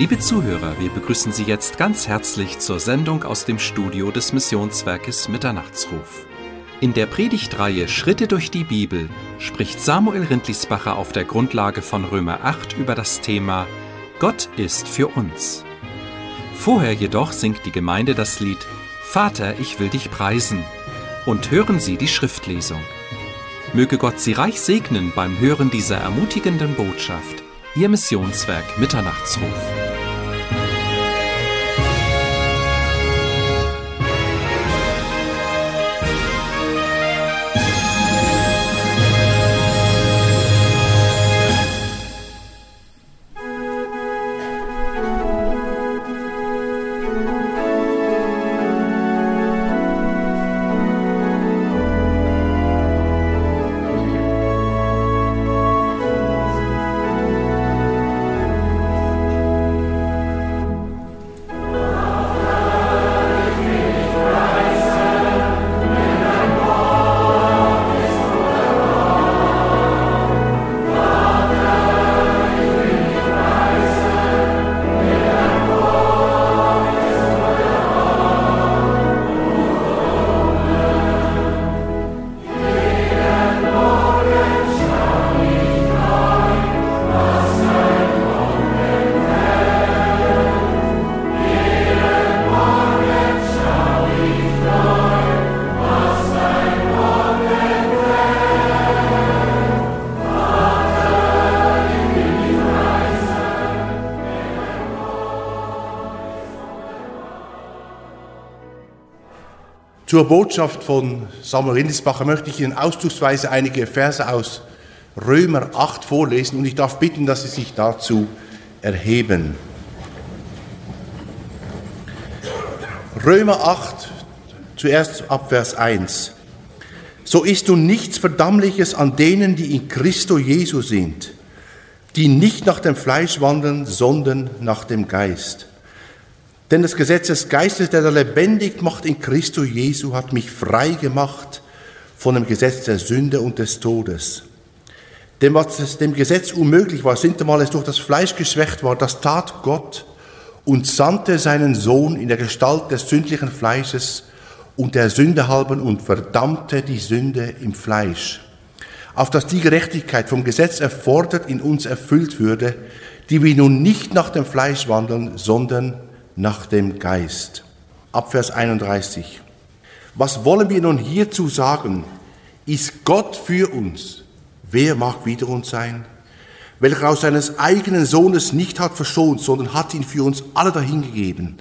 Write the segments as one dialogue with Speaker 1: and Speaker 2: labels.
Speaker 1: Liebe Zuhörer, wir begrüßen Sie jetzt ganz herzlich zur Sendung aus dem Studio des Missionswerkes Mitternachtsruf. In der Predigtreihe Schritte durch die Bibel spricht Samuel Rindlisbacher auf der Grundlage von Römer 8 über das Thema Gott ist für uns. Vorher jedoch singt die Gemeinde das Lied Vater, ich will dich preisen und hören Sie die Schriftlesung. Möge Gott Sie reich segnen beim Hören dieser ermutigenden Botschaft. Ihr Missionswerk Mitternachtsruf.
Speaker 2: Zur Botschaft von Samuel Rindisbacher möchte ich Ihnen ausdrucksweise einige Verse aus Römer 8 vorlesen und ich darf bitten, dass Sie sich dazu erheben. Römer 8, zuerst ab Vers 1. So ist nun nichts Verdammliches an denen, die in Christo Jesu sind, die nicht nach dem Fleisch wandeln, sondern nach dem Geist. Denn das Gesetz des Geistes, der da lebendig macht in Christo Jesu, hat mich frei gemacht von dem Gesetz der Sünde und des Todes. Dem, was dem Gesetz unmöglich war, sintemal es durch das Fleisch geschwächt war, das tat Gott und sandte seinen Sohn in der Gestalt des sündlichen Fleisches und der Sünde halben und verdammte die Sünde im Fleisch, auf dass die Gerechtigkeit vom Gesetz erfordert in uns erfüllt würde, die wir nun nicht nach dem Fleisch wandeln, sondern nach dem Geist. Ab Vers 31. Was wollen wir nun hierzu sagen? Ist Gott für uns? Wer mag wider uns sein? Welcher aus seines eigenen Sohnes nicht hat verschont, sondern hat ihn für uns alle dahingegeben.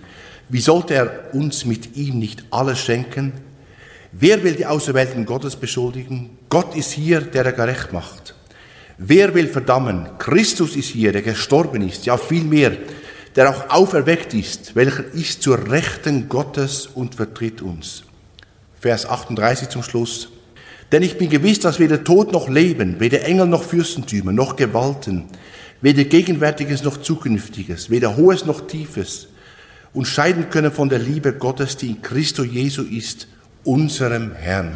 Speaker 2: Wie sollte er uns mit ihm nicht alles schenken? Wer will die Auserwählten Gottes beschuldigen? Gott ist hier, der er gerecht macht. Wer will verdammen? Christus ist hier, der gestorben ist, ja vielmehr, der auch auferweckt ist, welcher ist zur Rechten Gottes und vertritt uns. Vers 38 zum Schluss. Denn ich bin gewiss, dass weder Tod noch Leben, weder Engel noch Fürstentümer, noch Gewalten, weder Gegenwärtiges noch Zukünftiges, weder Hohes noch Tiefes, uns scheiden können von der Liebe Gottes, die in Christo Jesu ist, unserem Herrn.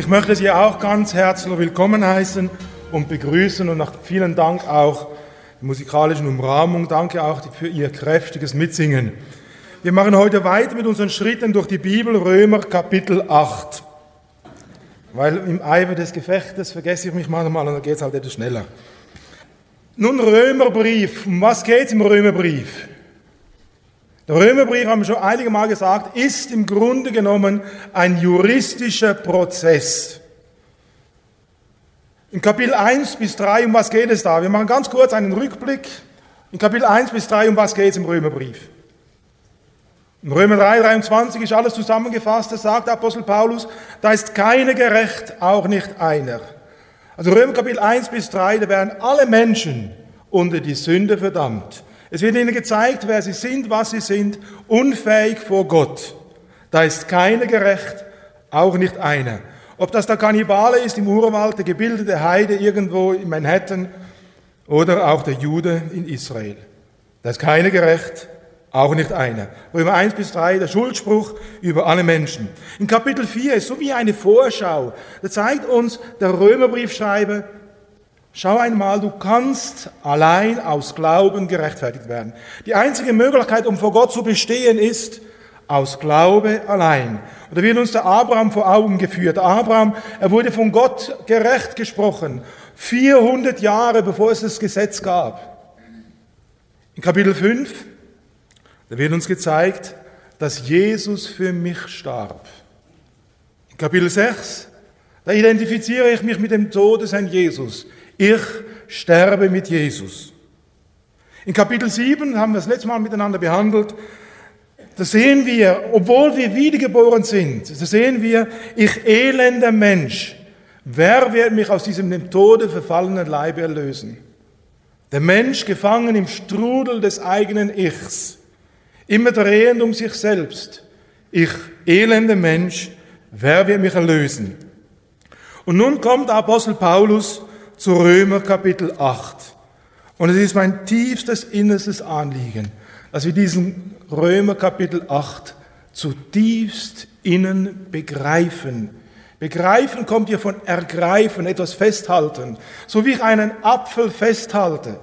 Speaker 3: Ich möchte Sie auch ganz herzlich willkommen heißen und begrüßen und nach vielen Dank auch der musikalischen Umrahmung. Danke auch für Ihr kräftiges Mitsingen. Wir machen heute weiter mit unseren Schritten durch die Bibel, Römer Kapitel 8. Weil im Eifer des Gefechtes vergesse ich mich manchmal und dann geht es halt etwas schneller. Nun Römerbrief. Um was geht es im Römerbrief? Der Römerbrief, haben wir schon einige Mal gesagt, ist im Grunde genommen ein juristischer Prozess. In Kapitel 1 bis 3, um was geht es da? Wir machen ganz kurz einen Rückblick. In Kapitel 1 bis 3, um was geht es im Römerbrief? Im Römer 3, 23 ist alles zusammengefasst, das sagt Apostel Paulus, da ist keiner gerecht, auch nicht einer. Also Römer Kapitel 1 bis 3, da werden alle Menschen unter die Sünde verdammt. Es wird ihnen gezeigt, wer sie sind, was sie sind, unfähig vor Gott. Da ist keiner gerecht, auch nicht einer. Ob das der Kannibale ist im Urwald, der gebildete Heide irgendwo in Manhattan oder auch der Jude in Israel. Da ist keiner gerecht, auch nicht einer. Römer 1 bis 3, der Schuldspruch über alle Menschen. In Kapitel 4 ist so wie eine Vorschau. Da zeigt uns der Römerbriefschreiber, schau einmal, du kannst allein aus Glauben gerechtfertigt werden. Die einzige Möglichkeit, um vor Gott zu bestehen, ist aus Glaube allein. Und da wird uns der Abraham vor Augen geführt. Abraham, er wurde von Gott gerecht gesprochen. 400 Jahre bevor es das Gesetz gab. In Kapitel 5, da wird uns gezeigt, dass Jesus für mich starb. In Kapitel 6, da identifiziere ich mich mit dem Todesherrn Jesus. Ich sterbe mit Jesus. In Kapitel 7 haben wir das letzte Mal miteinander behandelt. Da sehen wir, obwohl wir wiedergeboren sind, da sehen wir, ich elender Mensch, Wer wird mich aus diesem dem Tode verfallenen Leibe erlösen? Der Mensch gefangen im Strudel des eigenen Ichs, immer drehend um sich selbst. Ich, elender Mensch, wer wird mich erlösen? Und nun kommt der Apostel Paulus zu Römer Kapitel 8. Und es ist mein tiefstes innerstes Anliegen, dass wir diesen Römer Kapitel 8 zutiefst innen begreifen Begreifen kommt hier von ergreifen, etwas festhalten. So wie ich einen Apfel festhalte,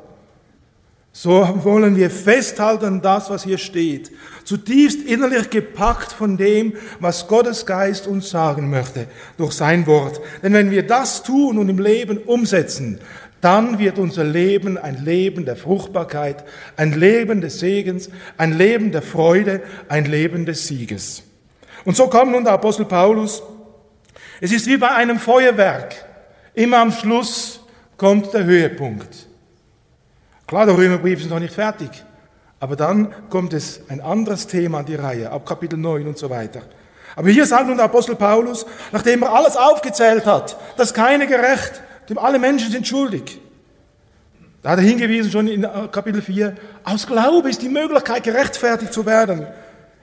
Speaker 3: so wollen wir festhalten das, was hier steht. Zutiefst innerlich gepackt von dem, was Gottes Geist uns sagen möchte durch sein Wort. Denn wenn wir das tun und im Leben umsetzen, dann wird unser Leben ein Leben der Fruchtbarkeit, ein Leben des Segens, ein Leben der Freude, ein Leben des Sieges. Und so kommt nun der Apostel Paulus es ist wie bei einem Feuerwerk. Immer am Schluss kommt der Höhepunkt. Klar, der Römerbrief ist noch nicht fertig. Aber dann kommt es ein anderes Thema an die Reihe, ab Kapitel 9 und so weiter. Aber hier sagt nun der Apostel Paulus, nachdem er alles aufgezählt hat, dass keine gerecht, dem alle Menschen sind schuldig. Da hat er hingewiesen schon in Kapitel 4, aus Glaube ist die Möglichkeit gerechtfertigt zu werden.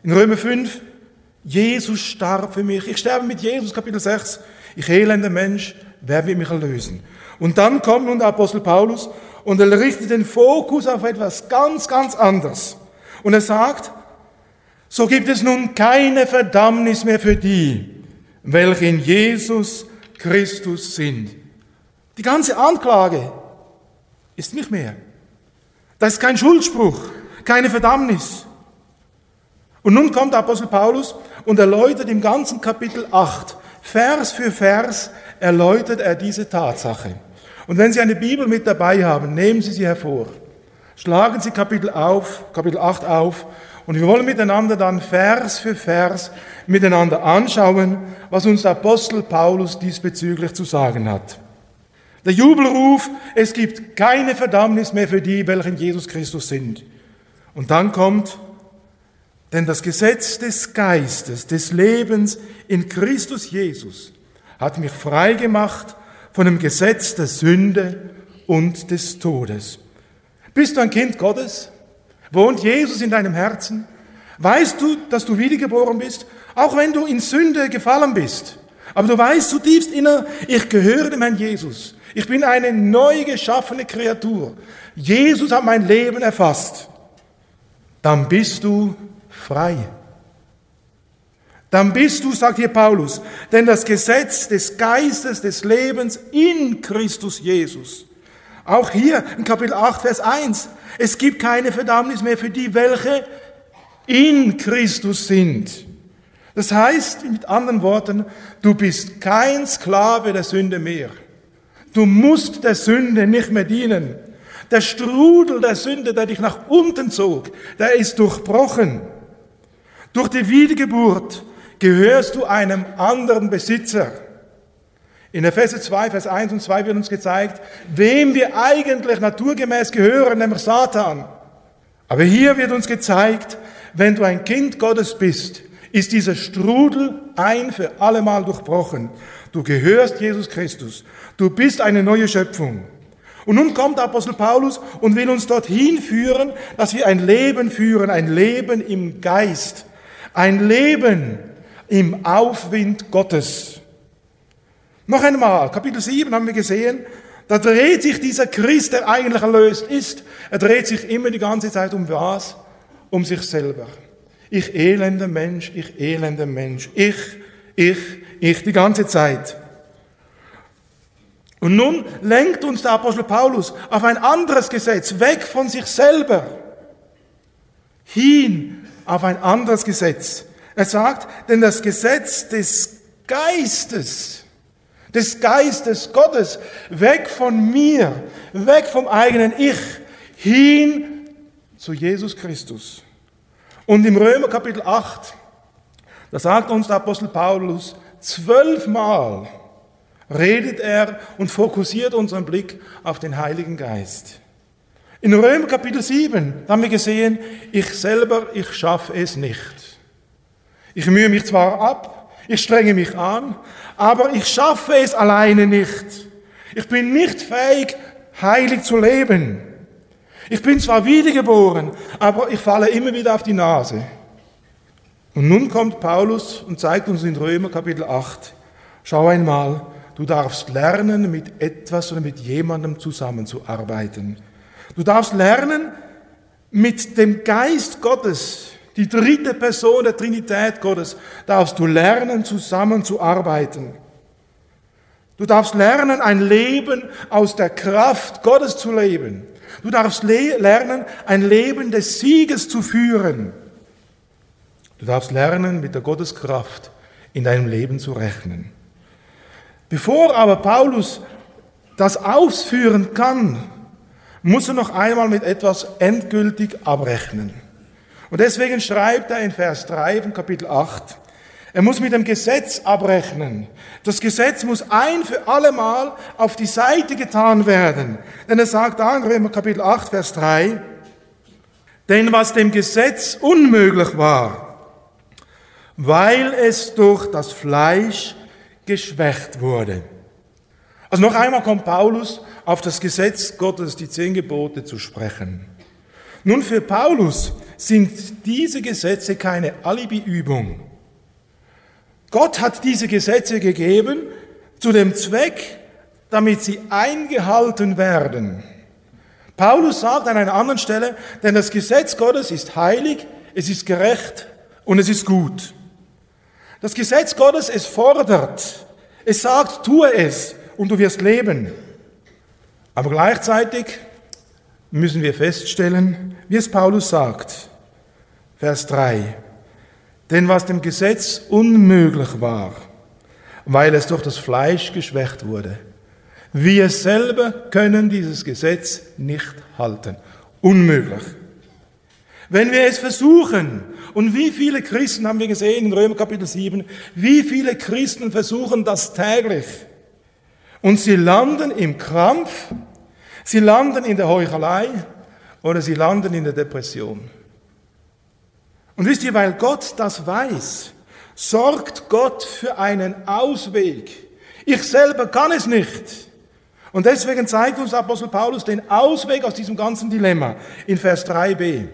Speaker 3: In Römer 5, Jesus starb für mich. Ich sterbe mit Jesus, Kapitel 6. Ich elender Mensch, wer wird mich erlösen? Und dann kommt nun der Apostel Paulus und er richtet den Fokus auf etwas ganz, ganz anderes. Und er sagt, so gibt es nun keine Verdammnis mehr für die, welche in Jesus Christus sind. Die ganze Anklage ist nicht mehr. Das ist kein Schuldspruch, keine Verdammnis. Und nun kommt Apostel Paulus und erläutert im ganzen Kapitel 8, Vers für Vers, erläutert er diese Tatsache. Und wenn Sie eine Bibel mit dabei haben, nehmen Sie sie hervor. Schlagen Sie Kapitel, auf, Kapitel 8 auf und wir wollen miteinander dann Vers für Vers miteinander anschauen, was uns der Apostel Paulus diesbezüglich zu sagen hat. Der Jubelruf, es gibt keine Verdammnis mehr für die, welche in Jesus Christus sind. Und dann kommt denn das Gesetz des Geistes, des Lebens in Christus Jesus hat mich frei gemacht von dem Gesetz der Sünde und des Todes. Bist du ein Kind Gottes? Wohnt Jesus in deinem Herzen? Weißt du, dass du wiedergeboren bist, auch wenn du in Sünde gefallen bist? Aber du weißt zutiefst inner, ich gehöre dem Herrn Jesus. Ich bin eine neu geschaffene Kreatur. Jesus hat mein Leben erfasst. Dann bist du frei. Dann bist du, sagt hier Paulus, denn das Gesetz des Geistes des Lebens in Christus Jesus. Auch hier in Kapitel 8, Vers 1. Es gibt keine Verdammnis mehr für die, welche in Christus sind. Das heißt, mit anderen Worten, du bist kein Sklave der Sünde mehr. Du musst der Sünde nicht mehr dienen. Der Strudel der Sünde, der dich nach unten zog, der ist durchbrochen. Durch die Wiedergeburt gehörst du einem anderen Besitzer. In Epheser 2, Vers 1 und 2 wird uns gezeigt, wem wir eigentlich naturgemäß gehören, nämlich Satan. Aber hier wird uns gezeigt, wenn du ein Kind Gottes bist, ist dieser Strudel ein für allemal durchbrochen. Du gehörst Jesus Christus. Du bist eine neue Schöpfung. Und nun kommt Apostel Paulus und will uns dorthin führen, dass wir ein Leben führen, ein Leben im Geist. Ein Leben im Aufwind Gottes. Noch einmal, Kapitel 7 haben wir gesehen, da dreht sich dieser Christ, der eigentlich erlöst ist, er dreht sich immer die ganze Zeit um was? Um sich selber. Ich elender Mensch, ich elender Mensch, ich, ich, ich, die ganze Zeit. Und nun lenkt uns der Apostel Paulus auf ein anderes Gesetz, weg von sich selber, hin auf ein anderes Gesetz. Er sagt, denn das Gesetz des Geistes, des Geistes Gottes, weg von mir, weg vom eigenen Ich, hin zu Jesus Christus. Und im Römer Kapitel 8, da sagt uns der Apostel Paulus zwölfmal, redet er und fokussiert unseren Blick auf den Heiligen Geist. In Römer Kapitel 7 haben wir gesehen, ich selber, ich schaffe es nicht. Ich mühe mich zwar ab, ich strenge mich an, aber ich schaffe es alleine nicht. Ich bin nicht fähig, heilig zu leben. Ich bin zwar wiedergeboren, aber ich falle immer wieder auf die Nase. Und nun kommt Paulus und zeigt uns in Römer Kapitel 8, schau einmal, du darfst lernen, mit etwas oder mit jemandem zusammenzuarbeiten. Du darfst lernen, mit dem Geist Gottes, die dritte Person der Trinität Gottes, darfst du lernen, zusammenzuarbeiten. Du darfst lernen, ein Leben aus der Kraft Gottes zu leben. Du darfst le lernen, ein Leben des Sieges zu führen. Du darfst lernen, mit der Gotteskraft in deinem Leben zu rechnen. Bevor aber Paulus das ausführen kann, muss er noch einmal mit etwas endgültig abrechnen. Und deswegen schreibt er in Vers 3 von Kapitel 8, er muss mit dem Gesetz abrechnen. Das Gesetz muss ein für alle Mal auf die Seite getan werden. Denn er sagt da in Römer Kapitel 8, Vers 3, denn was dem Gesetz unmöglich war, weil es durch das Fleisch geschwächt wurde. Also noch einmal kommt Paulus auf das Gesetz Gottes, die zehn Gebote zu sprechen. Nun, für Paulus sind diese Gesetze keine Alibiübung. Gott hat diese Gesetze gegeben zu dem Zweck, damit sie eingehalten werden. Paulus sagt an einer anderen Stelle, denn das Gesetz Gottes ist heilig, es ist gerecht und es ist gut. Das Gesetz Gottes, es fordert, es sagt, tue es und du wirst leben. Aber gleichzeitig müssen wir feststellen, wie es Paulus sagt, Vers 3, denn was dem Gesetz unmöglich war, weil es durch das Fleisch geschwächt wurde, wir selber können dieses Gesetz nicht halten. Unmöglich. Wenn wir es versuchen, und wie viele Christen haben wir gesehen in Römer Kapitel 7, wie viele Christen versuchen das täglich, und sie landen im Krampf, sie landen in der Heuchelei oder sie landen in der Depression. Und wisst ihr, weil Gott das weiß, sorgt Gott für einen Ausweg. Ich selber kann es nicht. Und deswegen zeigt uns Apostel Paulus den Ausweg aus diesem ganzen Dilemma in Vers 3b.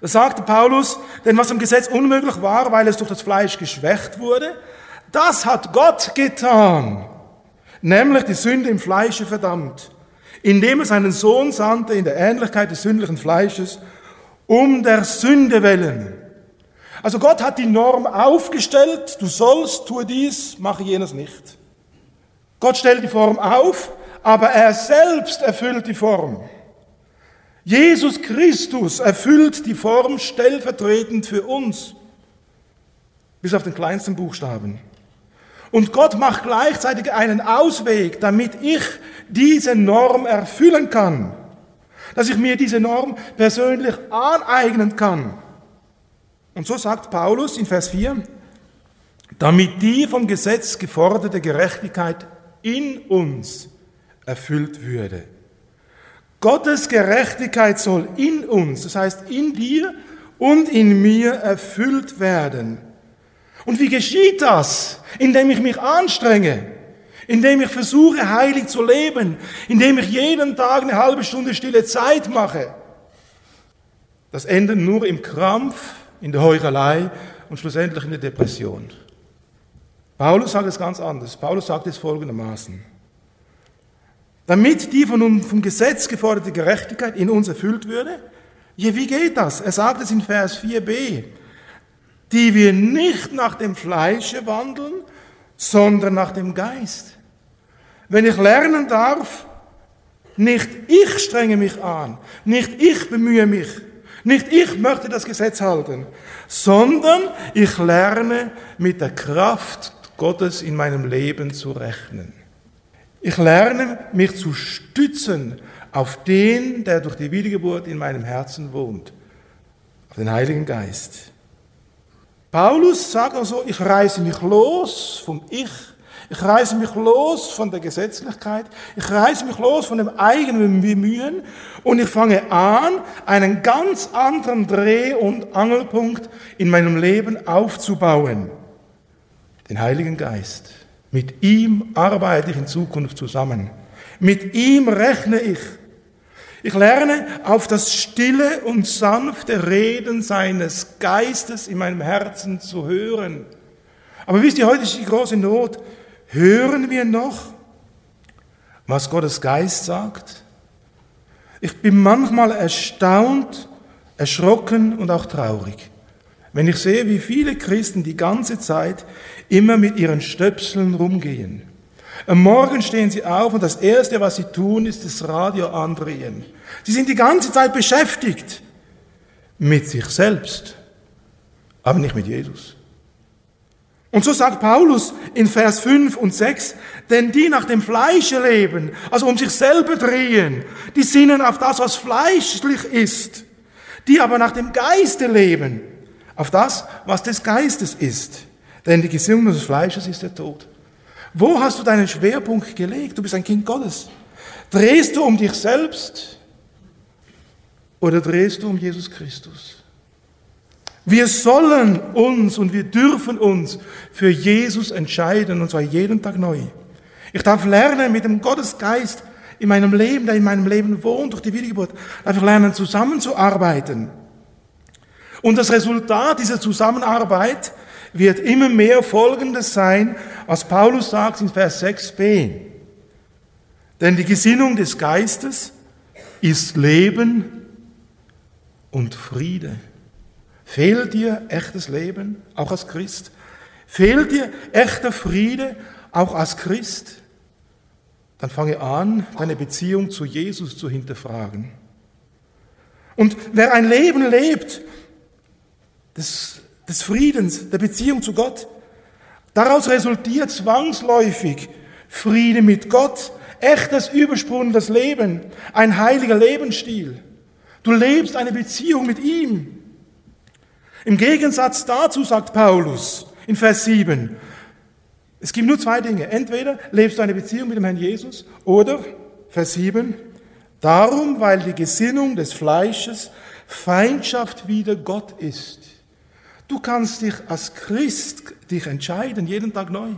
Speaker 3: Da sagte Paulus, denn was im Gesetz unmöglich war, weil es durch das Fleisch geschwächt wurde, das hat Gott getan, nämlich die Sünde im Fleische verdammt, indem er seinen Sohn sandte in der Ähnlichkeit des sündlichen Fleisches, um der Sünde willen. Also Gott hat die Norm aufgestellt, du sollst, tue dies, mache jenes nicht. Gott stellt die Form auf, aber er selbst erfüllt die Form. Jesus Christus erfüllt die Form stellvertretend für uns, bis auf den kleinsten Buchstaben. Und Gott macht gleichzeitig einen Ausweg, damit ich diese Norm erfüllen kann dass ich mir diese Norm persönlich aneignen kann. Und so sagt Paulus in Vers 4, damit die vom Gesetz geforderte Gerechtigkeit in uns erfüllt würde. Gottes Gerechtigkeit soll in uns, das heißt in dir und in mir erfüllt werden. Und wie geschieht das? Indem ich mich anstrenge, indem ich versuche, heilig zu leben, indem ich jeden Tag eine halbe Stunde stille Zeit mache. Das endet nur im Krampf, in der Heuchelei und schlussendlich in der Depression. Paulus sagt es ganz anders. Paulus sagt es folgendermaßen. damit die von vom Gesetz geforderte Gerechtigkeit in uns erfüllt würde? Ja, wie geht das? Er sagt es in Vers 4b, die wir nicht nach dem Fleische wandeln, sondern nach dem Geist. Wenn ich lernen darf, nicht ich strenge mich an, nicht ich bemühe mich, nicht ich möchte das Gesetz halten, sondern ich lerne mit der Kraft Gottes in meinem Leben zu rechnen. Ich lerne mich zu stützen auf den, der durch die Wiedergeburt in meinem Herzen wohnt, auf den Heiligen Geist. Paulus sagt also, ich reiße mich los vom Ich, ich reiße mich los von der Gesetzlichkeit, ich reiße mich los von dem eigenen Bemühen und ich fange an, einen ganz anderen Dreh- und Angelpunkt in meinem Leben aufzubauen. Den Heiligen Geist. Mit ihm arbeite ich in Zukunft zusammen. Mit ihm rechne ich. Ich lerne auf das stille und sanfte Reden seines Geistes in meinem Herzen zu hören. Aber wisst ihr, heute ist die große Not. Hören wir noch, was Gottes Geist sagt? Ich bin manchmal erstaunt, erschrocken und auch traurig, wenn ich sehe, wie viele Christen die ganze Zeit immer mit ihren Stöpseln rumgehen. Am Morgen stehen sie auf und das Erste, was sie tun, ist das Radio andrehen. Sie sind die ganze Zeit beschäftigt mit sich selbst, aber nicht mit Jesus. Und so sagt Paulus in Vers 5 und 6, denn die nach dem Fleische leben, also um sich selber drehen, die sinnen auf das, was fleischlich ist, die aber nach dem Geiste leben, auf das, was des Geistes ist. Denn die Gesinnung des Fleisches ist der Tod. Wo hast du deinen Schwerpunkt gelegt? Du bist ein Kind Gottes. Drehst du um dich selbst oder drehst du um Jesus Christus? Wir sollen uns und wir dürfen uns für Jesus entscheiden, und zwar jeden Tag neu. Ich darf lernen mit dem Gottesgeist in meinem Leben, der in meinem Leben wohnt, durch die Wiedergeburt, einfach lernen, zusammenzuarbeiten. Und das Resultat dieser Zusammenarbeit wird immer mehr Folgendes sein, was Paulus sagt in Vers 6b. Denn die Gesinnung des Geistes ist Leben und Friede. Fehlt dir echtes Leben, auch als Christ? Fehlt dir echter Friede, auch als Christ? Dann fange an, deine Beziehung zu Jesus zu hinterfragen. Und wer ein Leben lebt des, des Friedens, der Beziehung zu Gott, daraus resultiert zwangsläufig Friede mit Gott, echtes, übersprungendes Leben, ein heiliger Lebensstil. Du lebst eine Beziehung mit ihm. Im Gegensatz dazu sagt Paulus in Vers 7, es gibt nur zwei Dinge. Entweder lebst du eine Beziehung mit dem Herrn Jesus oder, Vers 7, darum, weil die Gesinnung des Fleisches Feindschaft wider Gott ist. Du kannst dich als Christ dich entscheiden, jeden Tag neu.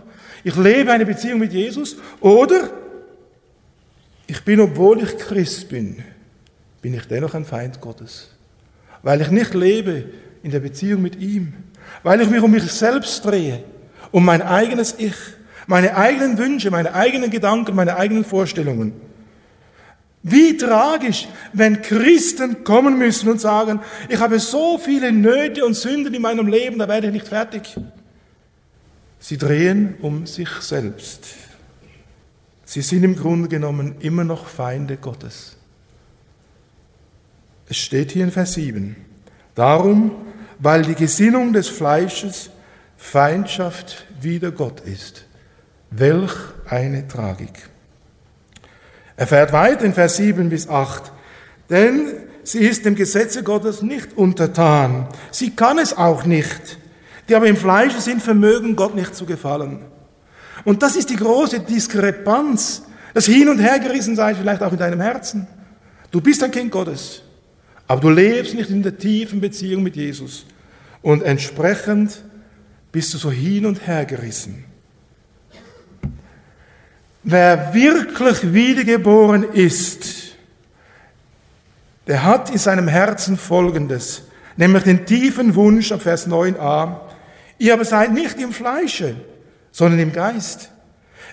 Speaker 3: Ich lebe eine Beziehung mit Jesus oder ich bin, obwohl ich Christ bin, bin ich dennoch ein Feind Gottes. Weil ich nicht lebe in der Beziehung mit ihm, weil ich mich um mich selbst drehe, um mein eigenes Ich, meine eigenen Wünsche, meine eigenen Gedanken, meine eigenen Vorstellungen. Wie tragisch, wenn Christen kommen müssen und sagen, ich habe so viele Nöte und Sünden in meinem Leben, da werde ich nicht fertig. Sie drehen um sich selbst. Sie sind im Grunde genommen immer noch Feinde Gottes. Es steht hier in Vers 7. Darum weil die Gesinnung des Fleisches Feindschaft wider Gott ist. Welch eine Tragik. Er fährt weiter in Vers 7 bis 8. Denn sie ist dem Gesetze Gottes nicht untertan. Sie kann es auch nicht. Die aber im Fleische sind, vermögen Gott nicht zu gefallen. Und das ist die große Diskrepanz. Das Hin- und Hergerissen sei vielleicht auch in deinem Herzen. Du bist ein Kind Gottes. Aber du lebst nicht in der tiefen Beziehung mit Jesus. Und entsprechend bist du so hin und her gerissen. Wer wirklich wiedergeboren ist, der hat in seinem Herzen Folgendes, nämlich den tiefen Wunsch ab Vers 9a, ihr aber seid nicht im Fleische, sondern im Geist.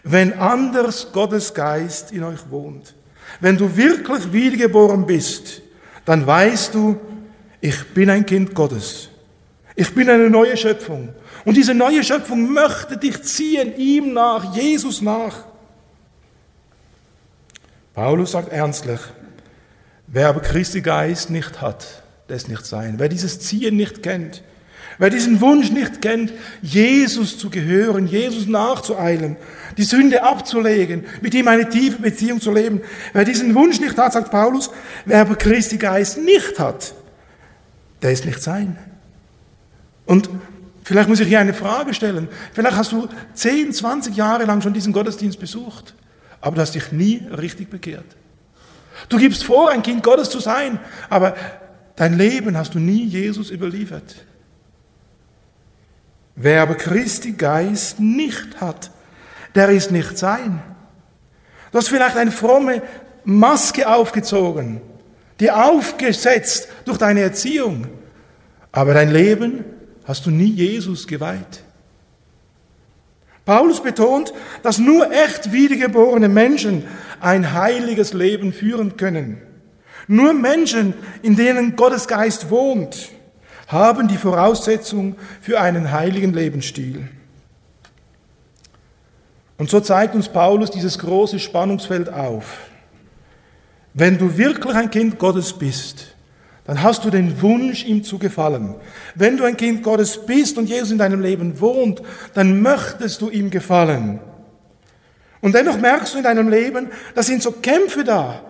Speaker 3: wenn anders Gottes Geist in euch wohnt. Wenn du wirklich wiedergeboren bist, dann weißt du, ich bin ein Kind Gottes. Ich bin eine neue Schöpfung. Und diese neue Schöpfung möchte dich ziehen, ihm nach, Jesus nach. Paulus sagt ernstlich, wer aber Christi Geist nicht hat, der ist nicht sein. Wer dieses Ziehen nicht kennt, wer diesen Wunsch nicht kennt, Jesus zu gehören, Jesus nachzueilen, die Sünde abzulegen, mit ihm eine tiefe Beziehung zu leben, wer diesen Wunsch nicht hat, sagt Paulus, wer aber Christi Geist nicht hat, der ist nicht sein. Und vielleicht muss ich hier eine Frage stellen. Vielleicht hast du 10, 20 Jahre lang schon diesen Gottesdienst besucht, aber du hast dich nie richtig bekehrt. Du gibst vor, ein Kind Gottes zu sein, aber Dein Leben hast du nie Jesus überliefert. Wer aber Christi Geist nicht hat, der ist nicht sein. Du hast vielleicht eine fromme Maske aufgezogen, die aufgesetzt durch deine Erziehung, aber dein Leben hast du nie Jesus geweiht. Paulus betont, dass nur echt wiedergeborene Menschen ein heiliges Leben führen können. Nur Menschen, in denen Gottes Geist wohnt, haben die Voraussetzung für einen heiligen Lebensstil. Und so zeigt uns Paulus dieses große Spannungsfeld auf. Wenn du wirklich ein Kind Gottes bist, dann hast du den Wunsch, ihm zu gefallen. Wenn du ein Kind Gottes bist und Jesus in deinem Leben wohnt, dann möchtest du ihm gefallen. Und dennoch merkst du in deinem Leben, da sind so Kämpfe da.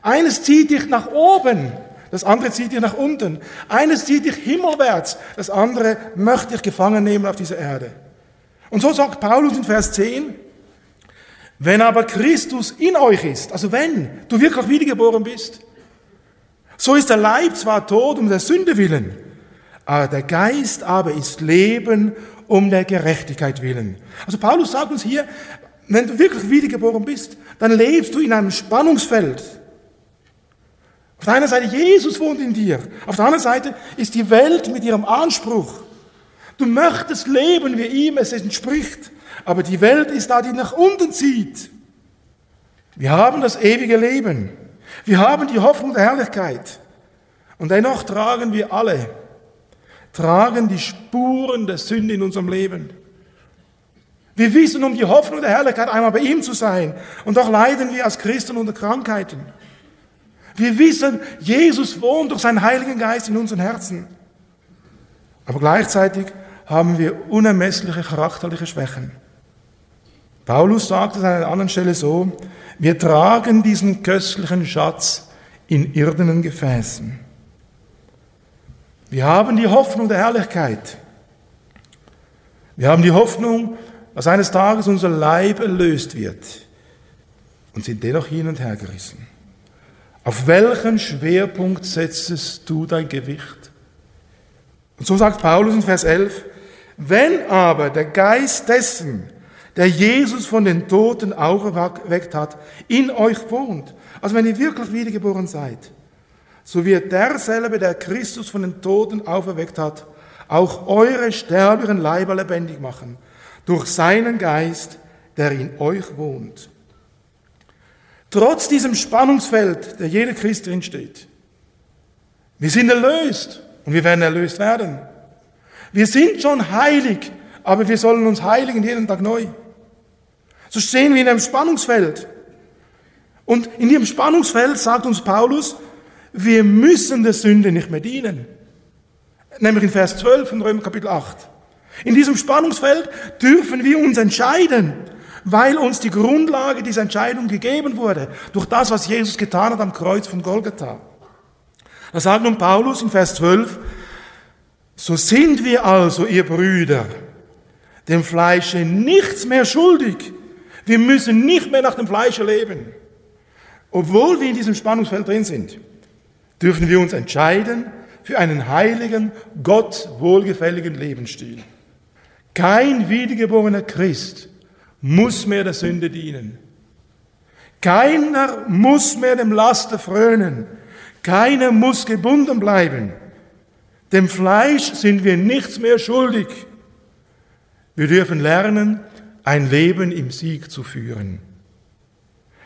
Speaker 3: Eines zieht dich nach oben, das andere zieht dich nach unten. Eines zieht dich himmelwärts, das andere möchte dich gefangen nehmen auf dieser Erde. Und so sagt Paulus in Vers 10, wenn aber Christus in euch ist, also wenn du wirklich wiedergeboren bist, so ist der Leib zwar tot um der Sünde willen, aber der Geist aber ist Leben um der Gerechtigkeit willen. Also Paulus sagt uns hier, wenn du wirklich wiedergeboren bist, dann lebst du in einem Spannungsfeld. Auf der einen Seite, Jesus wohnt in dir. Auf der anderen Seite ist die Welt mit ihrem Anspruch. Du möchtest leben, wie ihm es entspricht. Aber die Welt ist da, die nach unten zieht. Wir haben das ewige Leben. Wir haben die Hoffnung der Herrlichkeit. Und dennoch tragen wir alle, tragen die Spuren der Sünde in unserem Leben. Wir wissen um die Hoffnung der Herrlichkeit, einmal bei ihm zu sein. Und doch leiden wir als Christen unter Krankheiten. Wir wissen, Jesus wohnt durch seinen Heiligen Geist in unseren Herzen. Aber gleichzeitig haben wir unermessliche charakterliche Schwächen. Paulus sagt es an einer anderen Stelle so, wir tragen diesen köstlichen Schatz in irdenen Gefäßen. Wir haben die Hoffnung der Herrlichkeit. Wir haben die Hoffnung, dass eines Tages unser Leib erlöst wird und sind dennoch hin und her gerissen. Auf welchen Schwerpunkt setzest du dein Gewicht? Und so sagt Paulus in Vers 11, wenn aber der Geist dessen, der Jesus von den Toten auferweckt hat, in euch wohnt, also wenn ihr wirklich wiedergeboren seid, so wird derselbe, der Christus von den Toten auferweckt hat, auch eure sterblichen Leiber lebendig machen, durch seinen Geist, der in euch wohnt. Trotz diesem Spannungsfeld, der jeder Christ drinsteht. Wir sind erlöst und wir werden erlöst werden. Wir sind schon heilig, aber wir sollen uns heiligen jeden Tag neu. So stehen wir in einem Spannungsfeld. Und in diesem Spannungsfeld sagt uns Paulus, wir müssen der Sünde nicht mehr dienen. Nämlich in Vers 12 von Römer Kapitel 8. In diesem Spannungsfeld dürfen wir uns entscheiden, weil uns die Grundlage dieser Entscheidung gegeben wurde, durch das, was Jesus getan hat am Kreuz von Golgatha. Da sagt nun Paulus in Vers 12, so sind wir also, ihr Brüder, dem Fleische nichts mehr schuldig. Wir müssen nicht mehr nach dem Fleische leben. Obwohl wir in diesem Spannungsfeld drin sind, dürfen wir uns entscheiden für einen heiligen, Gott wohlgefälligen Lebensstil. Kein wiedergeborener Christ muss mehr der Sünde dienen. Keiner muss mehr dem Laster frönen. Keiner muss gebunden bleiben. Dem Fleisch sind wir nichts mehr schuldig. Wir dürfen lernen, ein Leben im Sieg zu führen.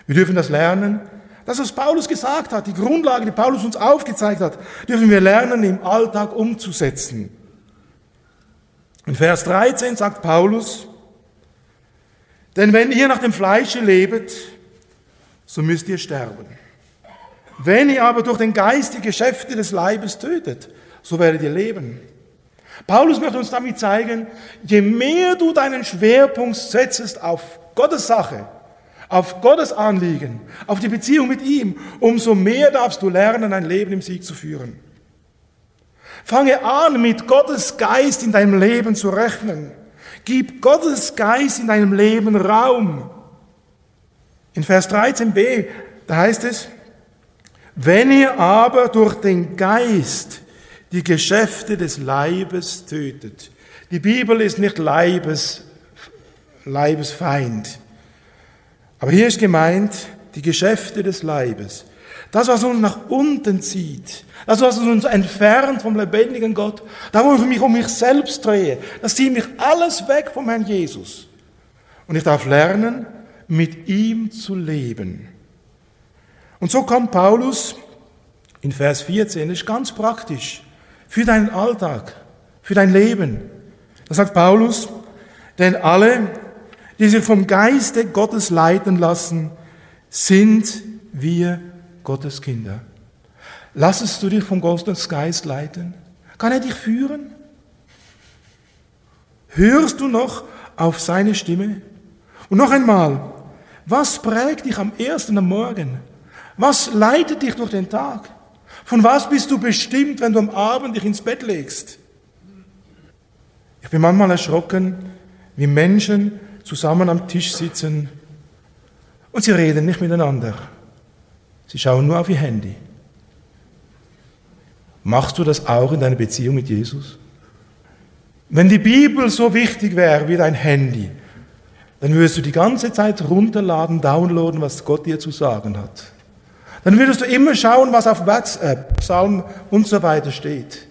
Speaker 3: Wir dürfen das lernen. Das, was Paulus gesagt hat, die Grundlage, die Paulus uns aufgezeigt hat, dürfen wir lernen, im Alltag umzusetzen. In Vers 13 sagt Paulus, denn wenn ihr nach dem Fleische lebet, so müsst ihr sterben. Wenn ihr aber durch den Geist die Geschäfte des Leibes tötet, so werdet ihr leben. Paulus möchte uns damit zeigen, je mehr du deinen Schwerpunkt setzt auf Gottes Sache, auf Gottes Anliegen, auf die Beziehung mit ihm, umso mehr darfst du lernen, ein Leben im Sieg zu führen. Fange an, mit Gottes Geist in deinem Leben zu rechnen. Gib Gottes Geist in deinem Leben Raum. In Vers 13b, da heißt es, wenn ihr aber durch den Geist die Geschäfte des Leibes tötet. Die Bibel ist nicht Leibes, Leibesfeind. Aber hier ist gemeint die Geschäfte des Leibes. Das, was uns nach unten zieht, das, was uns entfernt vom lebendigen Gott, da, wo ich mich um mich selbst drehe, das zieht mich alles weg vom Herrn Jesus. Und ich darf lernen, mit ihm zu leben. Und so kommt Paulus in Vers 14, das ist ganz praktisch für deinen Alltag, für dein Leben. Da sagt Paulus, denn alle, die sich vom Geiste Gottes leiten lassen, sind wir Gottes Kinder. Lassest du dich vom Gottes Geist leiten? Kann er dich führen? Hörst du noch auf seine Stimme? Und noch einmal, was prägt dich am ersten am Morgen? Was leitet dich durch den Tag? Von was bist du bestimmt, wenn du am Abend dich ins Bett legst? Ich bin manchmal erschrocken, wie Menschen zusammen am Tisch sitzen und sie reden nicht miteinander. Sie schauen nur auf ihr Handy. Machst du das auch in deiner Beziehung mit Jesus? Wenn die Bibel so wichtig wäre wie dein Handy, dann würdest du die ganze Zeit runterladen, downloaden, was Gott dir zu sagen hat. Dann würdest du immer schauen, was auf WhatsApp, Psalm und so weiter steht.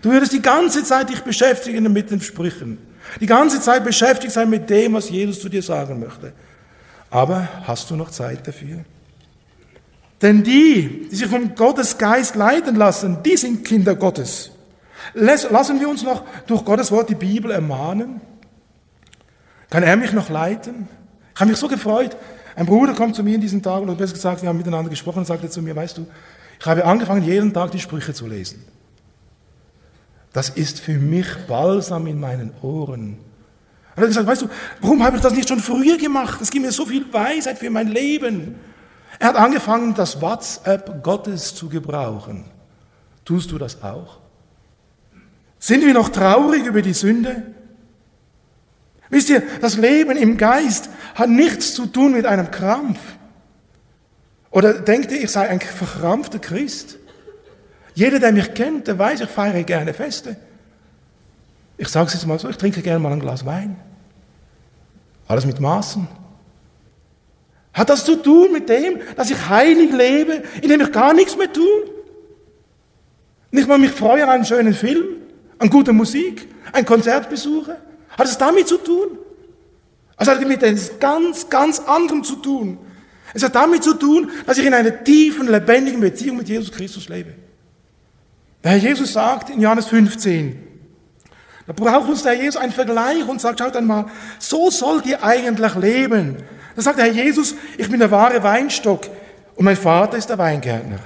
Speaker 3: Du würdest die ganze Zeit dich beschäftigen mit den Sprüchen. Die ganze Zeit beschäftigt sein mit dem, was Jesus zu dir sagen möchte. Aber hast du noch Zeit dafür? Denn die, die sich vom Gottes Geist leiten lassen, die sind Kinder Gottes. Lassen wir uns noch durch Gottes Wort die Bibel ermahnen? Kann er mich noch leiten? Ich habe mich so gefreut, ein Bruder kommt zu mir in diesen Tagen, und besser gesagt, wir haben miteinander gesprochen, und sagte zu mir, weißt du, ich habe angefangen, jeden Tag die Sprüche zu lesen. Das ist für mich Balsam in meinen Ohren. Und er hat gesagt, weißt du, warum habe ich das nicht schon früher gemacht? Das gibt mir so viel Weisheit für mein Leben. Er hat angefangen, das WhatsApp Gottes zu gebrauchen. Tust du das auch? Sind wir noch traurig über die Sünde? Wisst ihr, das Leben im Geist hat nichts zu tun mit einem Krampf. Oder denkt ihr, ich sei ein verkrampfter Christ? Jeder, der mich kennt, der weiß, ich feiere gerne Feste. Ich sage es jetzt mal so, ich trinke gerne mal ein Glas Wein. Alles mit Maßen. Hat das zu tun mit dem, dass ich heilig lebe, indem ich gar nichts mehr tue? Nicht mal mich freue an einen schönen Film, an guter Musik, ein Konzert besuche? Hat es damit zu tun? Es hat mit etwas ganz, ganz anderem zu tun. Es hat damit zu tun, dass ich in einer tiefen, lebendigen Beziehung mit Jesus Christus lebe. Der Herr Jesus sagt in Johannes 15, da braucht uns der Herr Jesus einen Vergleich und sagt, schaut einmal, so sollt ihr eigentlich leben. Da sagt der Herr Jesus, ich bin der wahre Weinstock und mein Vater ist der Weingärtner.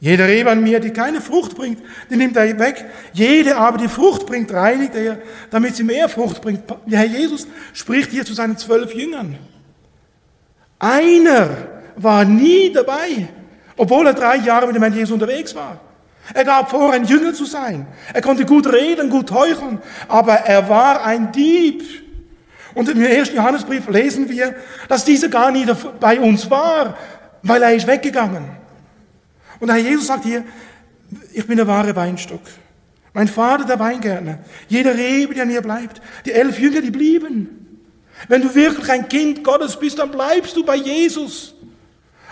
Speaker 3: Jede Rebe an mir, die keine Frucht bringt, die nimmt er weg. Jede aber, die Frucht bringt, reinigt er, damit sie mehr Frucht bringt. Der Herr Jesus spricht hier zu seinen zwölf Jüngern. Einer war nie dabei, obwohl er drei Jahre mit dem Herrn Jesus unterwegs war. Er gab vor, ein Jünger zu sein. Er konnte gut reden, gut heucheln, aber er war ein Dieb. Und im ersten Johannesbrief lesen wir, dass dieser gar nie bei uns war, weil er ist weggegangen. Und der Herr Jesus sagt hier, ich bin der wahre Weinstock. Mein Vater der Weingärtner. Jede Rebe, die an mir bleibt. Die elf Jünger, die blieben. Wenn du wirklich ein Kind Gottes bist, dann bleibst du bei Jesus.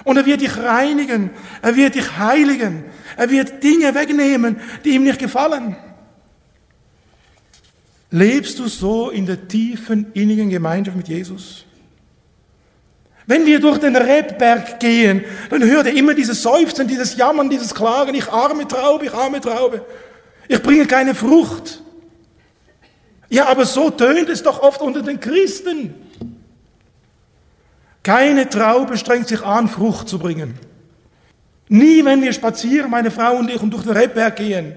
Speaker 3: Und er wird dich reinigen. Er wird dich heiligen. Er wird Dinge wegnehmen, die ihm nicht gefallen. Lebst du so in der tiefen, innigen Gemeinschaft mit Jesus? Wenn wir durch den Rebberg gehen, dann hört ihr immer dieses Seufzen, dieses Jammern, dieses Klagen, ich arme Traube, ich arme Traube. Ich bringe keine Frucht. Ja, aber so tönt es doch oft unter den Christen. Keine Traube strengt sich an, Frucht zu bringen. Nie, wenn wir spazieren, meine Frau und ich, und durch den Rebberg gehen.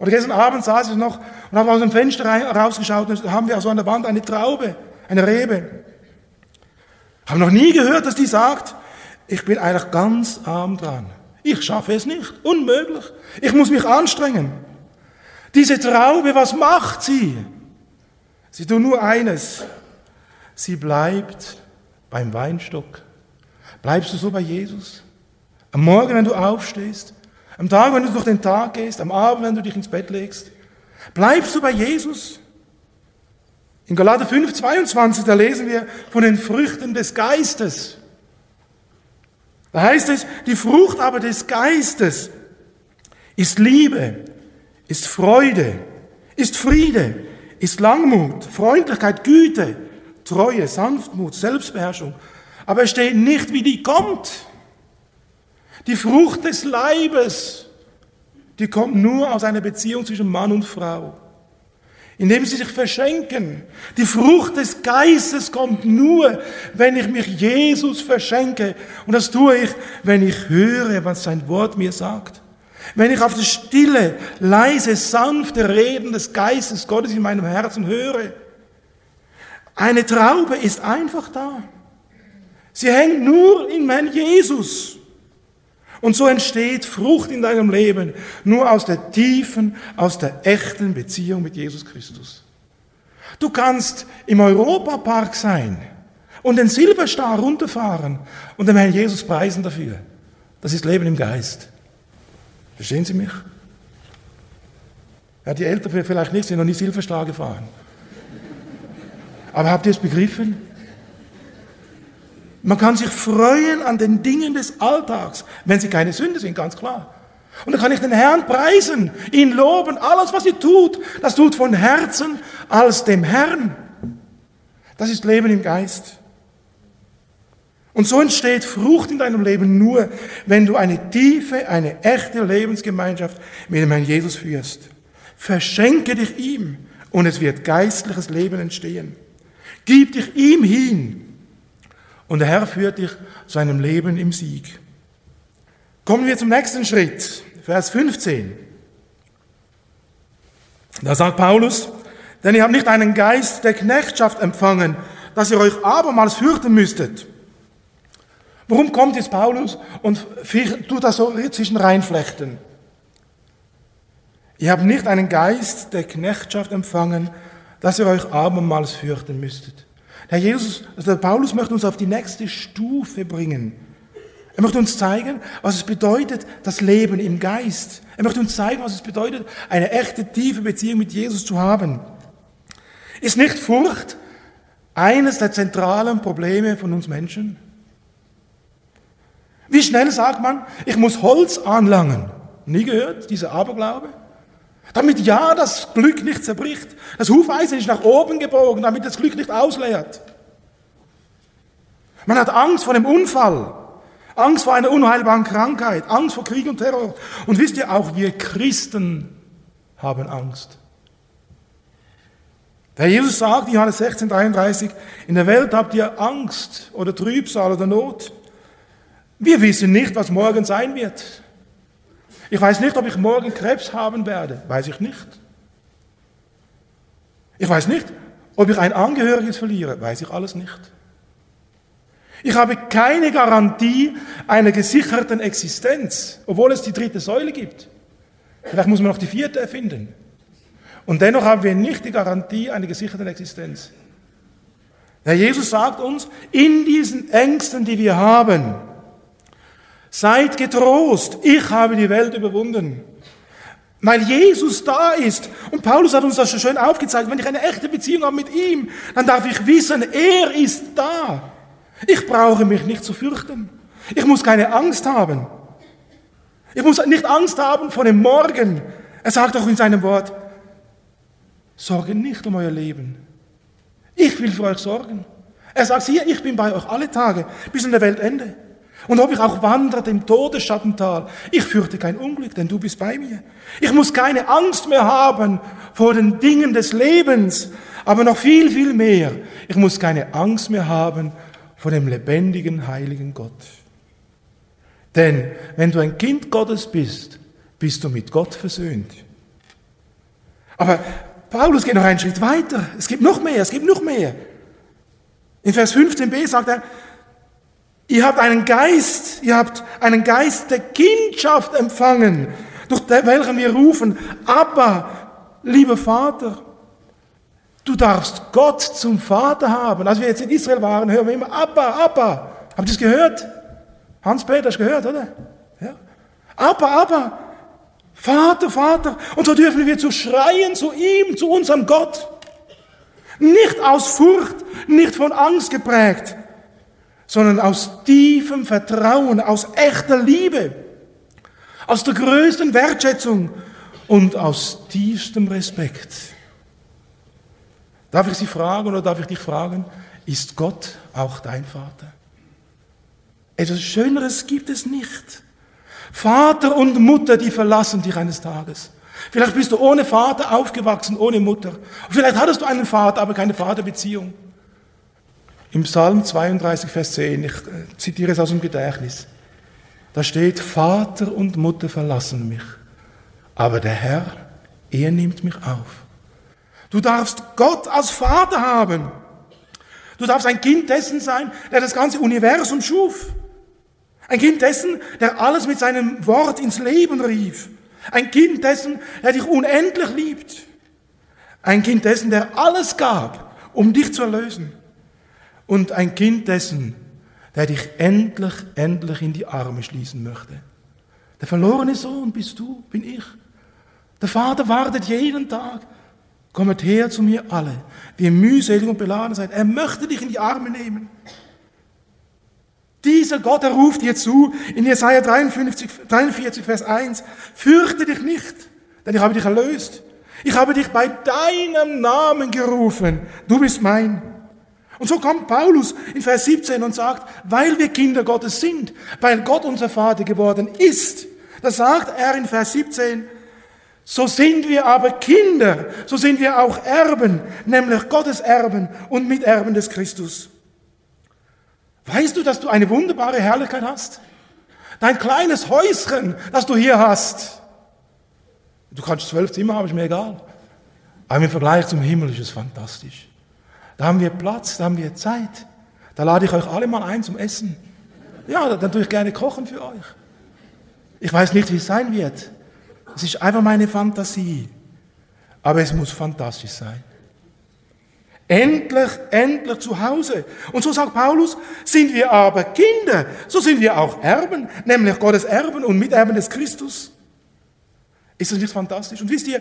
Speaker 3: Oder gestern Abend saß ich noch und habe aus dem Fenster rausgeschaut und haben wir also an der Wand eine Traube, eine Rebe. Habe noch nie gehört, dass die sagt, ich bin eigentlich ganz arm dran. Ich schaffe es nicht. Unmöglich. Ich muss mich anstrengen. Diese Traube, was macht sie? Sie tut nur eines. Sie bleibt beim Weinstock. Bleibst du so bei Jesus? Am Morgen, wenn du aufstehst, am Tag, wenn du durch den Tag gehst, am Abend, wenn du dich ins Bett legst, bleibst du bei Jesus? In Galater 5, 22, da lesen wir von den Früchten des Geistes. Da heißt es, die Frucht aber des Geistes ist Liebe, ist Freude, ist Friede, ist Langmut, Freundlichkeit, Güte, Treue, Sanftmut, Selbstbeherrschung. Aber es steht nicht, wie die kommt. Die Frucht des Leibes, die kommt nur aus einer Beziehung zwischen Mann und Frau. Indem sie sich verschenken. Die Frucht des Geistes kommt nur, wenn ich mich Jesus verschenke. Und das tue ich, wenn ich höre, was sein Wort mir sagt. Wenn ich auf das stille, leise, sanfte Reden des Geistes Gottes in meinem Herzen höre. Eine Traube ist einfach da. Sie hängt nur in mein Jesus. Und so entsteht Frucht in deinem Leben nur aus der tiefen, aus der echten Beziehung mit Jesus Christus. Du kannst im Europapark sein und den Silberstar runterfahren und dem Herrn Jesus preisen dafür. Das ist Leben im Geist. Verstehen Sie mich? Ja, die Eltern vielleicht nicht, sind noch nie Silberstar gefahren. Aber habt ihr es begriffen? Man kann sich freuen an den Dingen des Alltags, wenn sie keine Sünde sind, ganz klar. Und dann kann ich den Herrn preisen, ihn loben, alles, was er tut, das tut von Herzen als dem Herrn. Das ist Leben im Geist. Und so entsteht Frucht in deinem Leben nur, wenn du eine tiefe, eine echte Lebensgemeinschaft mit dem Herrn Jesus führst. Verschenke dich ihm und es wird geistliches Leben entstehen. Gib dich ihm hin und der Herr führt dich zu einem Leben im Sieg. Kommen wir zum nächsten Schritt, Vers 15. Da sagt Paulus, denn ihr habt nicht einen Geist der Knechtschaft empfangen, dass ihr euch abermals fürchten müsstet. Warum kommt jetzt Paulus und tut das so zwischen reinflechten? Ihr habt nicht einen Geist der Knechtschaft empfangen, dass ihr euch abermals fürchten müsstet. Herr Jesus, also der Paulus möchte uns auf die nächste Stufe bringen. Er möchte uns zeigen, was es bedeutet, das Leben im Geist. Er möchte uns zeigen, was es bedeutet, eine echte, tiefe Beziehung mit Jesus zu haben. Ist nicht Furcht eines der zentralen Probleme von uns Menschen? Wie schnell sagt man, ich muss Holz anlangen? Nie gehört, dieser Aberglaube? Damit ja das Glück nicht zerbricht. Das Hufeisen ist nach oben gebogen, damit das Glück nicht ausleert. Man hat Angst vor dem Unfall, Angst vor einer unheilbaren Krankheit, Angst vor Krieg und Terror. Und wisst ihr, auch wir Christen haben Angst. Der Jesus sagt, Johannes 16, 33, in der Welt habt ihr Angst oder Trübsal oder Not. Wir wissen nicht, was morgen sein wird. Ich weiß nicht, ob ich morgen Krebs haben werde. Weiß ich nicht. Ich weiß nicht, ob ich ein Angehöriges verliere. Weiß ich alles nicht. Ich habe keine Garantie einer gesicherten Existenz, obwohl es die dritte Säule gibt. Vielleicht muss man noch die vierte erfinden. Und dennoch haben wir nicht die Garantie einer gesicherten Existenz. Der Jesus sagt uns, in diesen Ängsten, die wir haben, Seid getrost, ich habe die Welt überwunden. Weil Jesus da ist. Und Paulus hat uns das schon schön aufgezeigt. Wenn ich eine echte Beziehung habe mit ihm, dann darf ich wissen, er ist da. Ich brauche mich nicht zu fürchten. Ich muss keine Angst haben. Ich muss nicht Angst haben vor dem Morgen. Er sagt auch in seinem Wort, sorge nicht um euer Leben. Ich will für euch sorgen. Er sagt hier, ich bin bei euch alle Tage bis an der Weltende. Und ob ich auch wandere im Todesschattental, ich fürchte kein Unglück, denn du bist bei mir. Ich muss keine Angst mehr haben vor den Dingen des Lebens, aber noch viel, viel mehr. Ich muss keine Angst mehr haben vor dem lebendigen, heiligen Gott. Denn wenn du ein Kind Gottes bist, bist du mit Gott versöhnt. Aber Paulus geht noch einen Schritt weiter. Es gibt noch mehr, es gibt noch mehr. In Vers 15b sagt er, ihr habt einen Geist, ihr habt einen Geist der Kindschaft empfangen, durch welchen wir rufen, aber, lieber Vater, du darfst Gott zum Vater haben. Als wir jetzt in Israel waren, hören wir immer, Abba, Abba. Habt ihr das gehört? Hans-Peter, hast du gehört, oder? Ja. Abba, Abba. Vater, Vater. Und so dürfen wir zu schreien zu ihm, zu unserem Gott. Nicht aus Furcht, nicht von Angst geprägt, sondern aus tiefem Vertrauen, aus echter Liebe, aus der größten Wertschätzung und aus tiefstem Respekt. Darf ich Sie fragen oder darf ich dich fragen, ist Gott auch dein Vater? Etwas Schöneres gibt es nicht. Vater und Mutter, die verlassen dich eines Tages. Vielleicht bist du ohne Vater aufgewachsen, ohne Mutter. Vielleicht hattest du einen Vater, aber keine Vaterbeziehung. Im Psalm 32, Vers 10, ich äh, zitiere es aus dem Gedächtnis, da steht, Vater und Mutter verlassen mich, aber der Herr, er nimmt mich auf. Du darfst Gott als Vater haben. Du darfst ein Kind dessen sein, der das ganze Universum schuf. Ein Kind dessen, der alles mit seinem Wort ins Leben rief. Ein Kind dessen, der dich unendlich liebt. Ein Kind dessen, der alles gab, um dich zu erlösen. Und ein Kind dessen, der dich endlich, endlich in die Arme schließen möchte. Der verlorene Sohn bist du, bin ich. Der Vater wartet jeden Tag. Kommt her zu mir alle, die ihr mühselig und beladen seid. Er möchte dich in die Arme nehmen. Dieser Gott, er ruft dir zu in Jesaja 53, 43, Vers 1, fürchte dich nicht, denn ich habe dich erlöst. Ich habe dich bei deinem Namen gerufen. Du bist mein. Und so kommt Paulus in Vers 17 und sagt, weil wir Kinder Gottes sind, weil Gott unser Vater geworden ist, da sagt er in Vers 17, so sind wir aber Kinder, so sind wir auch Erben, nämlich Gottes Erben und Miterben des Christus. Weißt du, dass du eine wunderbare Herrlichkeit hast? Dein kleines Häuschen, das du hier hast. Du kannst zwölf Zimmer haben, ist mir egal. Aber im Vergleich zum Himmel ist es fantastisch. Da haben wir Platz, da haben wir Zeit. Da lade ich euch alle mal ein zum Essen. Ja, dann tue ich gerne kochen für euch. Ich weiß nicht, wie es sein wird. Es ist einfach meine Fantasie. Aber es muss fantastisch sein. Endlich, endlich zu Hause. Und so sagt Paulus, sind wir aber Kinder, so sind wir auch Erben, nämlich Gottes Erben und Miterben des Christus. Ist das nicht fantastisch? Und wisst ihr,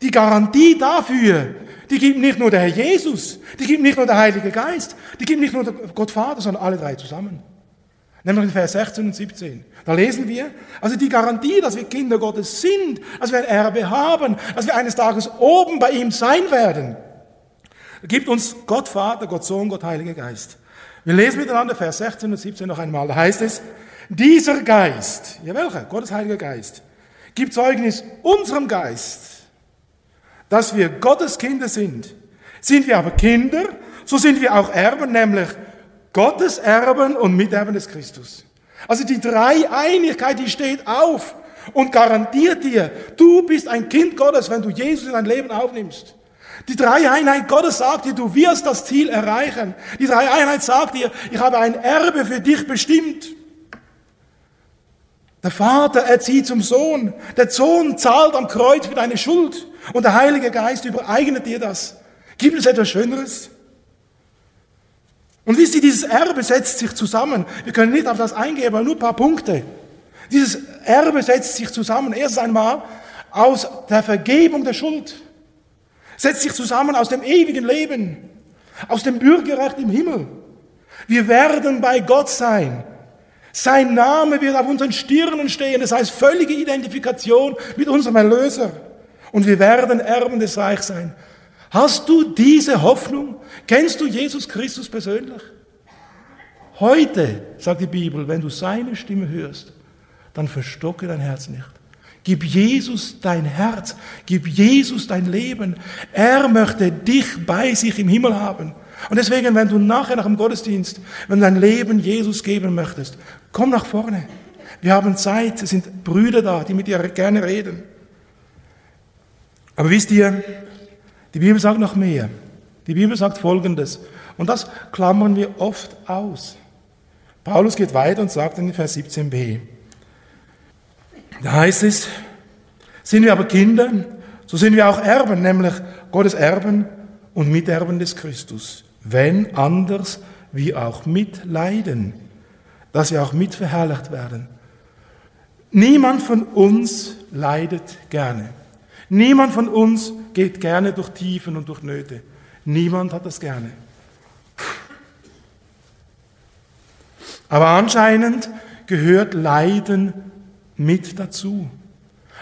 Speaker 3: die Garantie dafür, die gibt nicht nur der Herr Jesus, die gibt nicht nur der Heilige Geist, die gibt nicht nur der Gott Vater, sondern alle drei zusammen. Nämlich in Vers 16 und 17. Da lesen wir, also die Garantie, dass wir Kinder Gottes sind, dass wir ein Erbe haben, dass wir eines Tages oben bei ihm sein werden gibt uns Gott Vater, Gott Sohn, Gott Heiliger Geist. Wir lesen miteinander Vers 16 und 17 noch einmal. Da heißt es, dieser Geist, ja welcher? Gottes Heiliger Geist, gibt Zeugnis unserem Geist, dass wir Gottes Kinder sind. Sind wir aber Kinder, so sind wir auch Erben, nämlich Gottes Erben und Miterben des Christus. Also die Dreieinigkeit, die steht auf und garantiert dir, du bist ein Kind Gottes, wenn du Jesus in dein Leben aufnimmst. Die Dreieinheit Gottes sagt dir, du wirst das Ziel erreichen. Die Dreieinheit sagt dir, ich habe ein Erbe für dich bestimmt. Der Vater erzieht zum Sohn. Der Sohn zahlt am Kreuz für deine Schuld. Und der Heilige Geist übereignet dir das. Gibt es etwas Schöneres? Und wisst ihr, dieses Erbe setzt sich zusammen. Wir können nicht auf das eingehen, aber nur ein paar Punkte. Dieses Erbe setzt sich zusammen. Erst einmal aus der Vergebung der Schuld setzt sich zusammen aus dem ewigen Leben, aus dem Bürgerrecht im Himmel. Wir werden bei Gott sein. Sein Name wird auf unseren Stirnen stehen, das heißt völlige Identifikation mit unserem Erlöser. Und wir werden Erben des Reichs sein. Hast du diese Hoffnung? Kennst du Jesus Christus persönlich? Heute, sagt die Bibel, wenn du seine Stimme hörst, dann verstocke dein Herz nicht. Gib Jesus dein Herz, gib Jesus dein Leben. Er möchte dich bei sich im Himmel haben. Und deswegen, wenn du nachher nach dem Gottesdienst, wenn du dein Leben Jesus geben möchtest, komm nach vorne. Wir haben Zeit, es sind Brüder da, die mit dir gerne reden. Aber wisst ihr, die Bibel sagt noch mehr. Die Bibel sagt Folgendes, und das klammern wir oft aus. Paulus geht weiter und sagt in Vers 17b, da heißt es, sind wir aber Kinder, so sind wir auch Erben, nämlich Gottes Erben und Miterben des Christus, wenn anders wie auch mitleiden, dass wir auch mitverherrlicht werden. Niemand von uns leidet gerne. Niemand von uns geht gerne durch Tiefen und durch Nöte. Niemand hat das gerne. Aber anscheinend gehört Leiden mit dazu.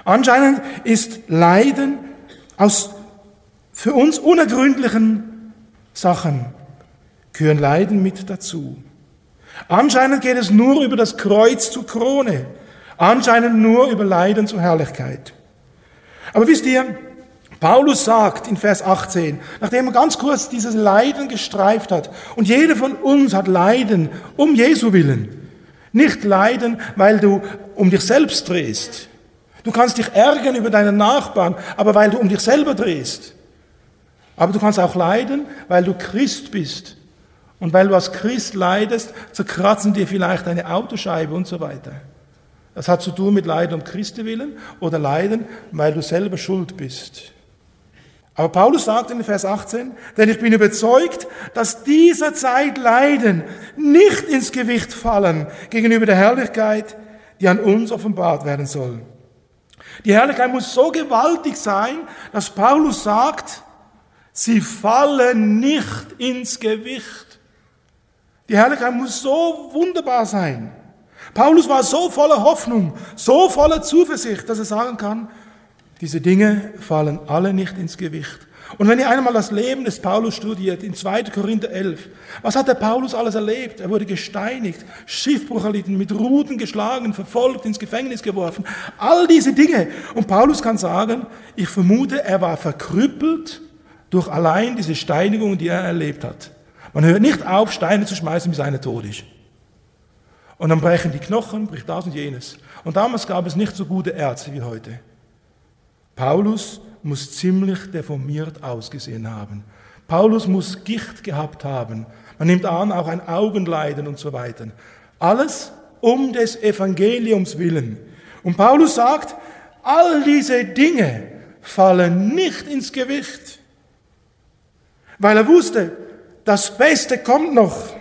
Speaker 3: Anscheinend ist Leiden aus für uns unergründlichen Sachen gehören Leiden mit dazu. Anscheinend geht es nur über das Kreuz zur Krone. Anscheinend nur über Leiden zur Herrlichkeit. Aber wisst ihr, Paulus sagt in Vers 18, nachdem er ganz kurz dieses Leiden gestreift hat, und jeder von uns hat Leiden um Jesu willen. Nicht Leiden, weil du um dich selbst drehst. Du kannst dich ärgern über deinen Nachbarn, aber weil du um dich selber drehst. Aber du kannst auch leiden, weil du Christ bist. Und weil du als Christ leidest, zerkratzen dir vielleicht eine Autoscheibe und so weiter. Das hat zu tun mit Leiden um Christi willen oder Leiden, weil du selber schuld bist. Aber Paulus sagt in Vers 18, denn ich bin überzeugt, dass dieser Zeit Leiden nicht ins Gewicht fallen gegenüber der Herrlichkeit, die an uns offenbart werden soll. Die Herrlichkeit muss so gewaltig sein, dass Paulus sagt, sie fallen nicht ins Gewicht. Die Herrlichkeit muss so wunderbar sein. Paulus war so voller Hoffnung, so voller Zuversicht, dass er sagen kann, diese Dinge fallen alle nicht ins Gewicht. Und wenn ihr einmal das Leben des Paulus studiert, in 2. Korinther 11, was hat der Paulus alles erlebt? Er wurde gesteinigt, Schiffbruch erlitten, mit Ruten geschlagen, verfolgt, ins Gefängnis geworfen. All diese Dinge. Und Paulus kann sagen, ich vermute, er war verkrüppelt durch allein diese Steinigungen, die er erlebt hat. Man hört nicht auf, Steine zu schmeißen, bis einer tot ist. Und dann brechen die Knochen, bricht das und jenes. Und damals gab es nicht so gute Ärzte wie heute. Paulus muss ziemlich deformiert ausgesehen haben. Paulus muss Gicht gehabt haben. Man nimmt an, auch ein Augenleiden und so weiter. Alles um des Evangeliums willen. Und Paulus sagt, all diese Dinge fallen nicht ins Gewicht, weil er wusste, das Beste kommt noch.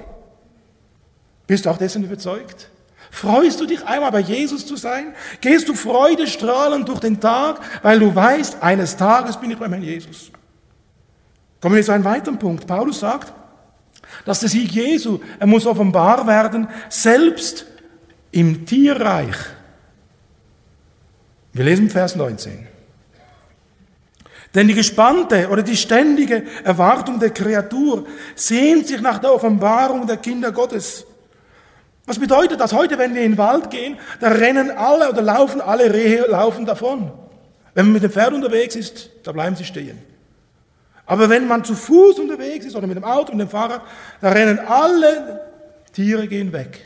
Speaker 3: Bist du auch dessen überzeugt? Freust du dich einmal bei Jesus zu sein? Gehst du freudestrahlend durch den Tag, weil du weißt, eines Tages bin ich bei meinem Jesus? Kommen wir zu einem weiteren Punkt. Paulus sagt, dass der Sieg Jesu, er muss offenbar werden, selbst im Tierreich. Wir lesen Vers 19. Denn die gespannte oder die ständige Erwartung der Kreatur sehnt sich nach der Offenbarung der Kinder Gottes. Was bedeutet das? Heute, wenn wir in den Wald gehen, da rennen alle oder laufen alle Rehe laufen davon. Wenn man mit dem Pferd unterwegs ist, da bleiben sie stehen. Aber wenn man zu Fuß unterwegs ist oder mit dem Auto, mit dem Fahrrad, da rennen alle Tiere gehen weg.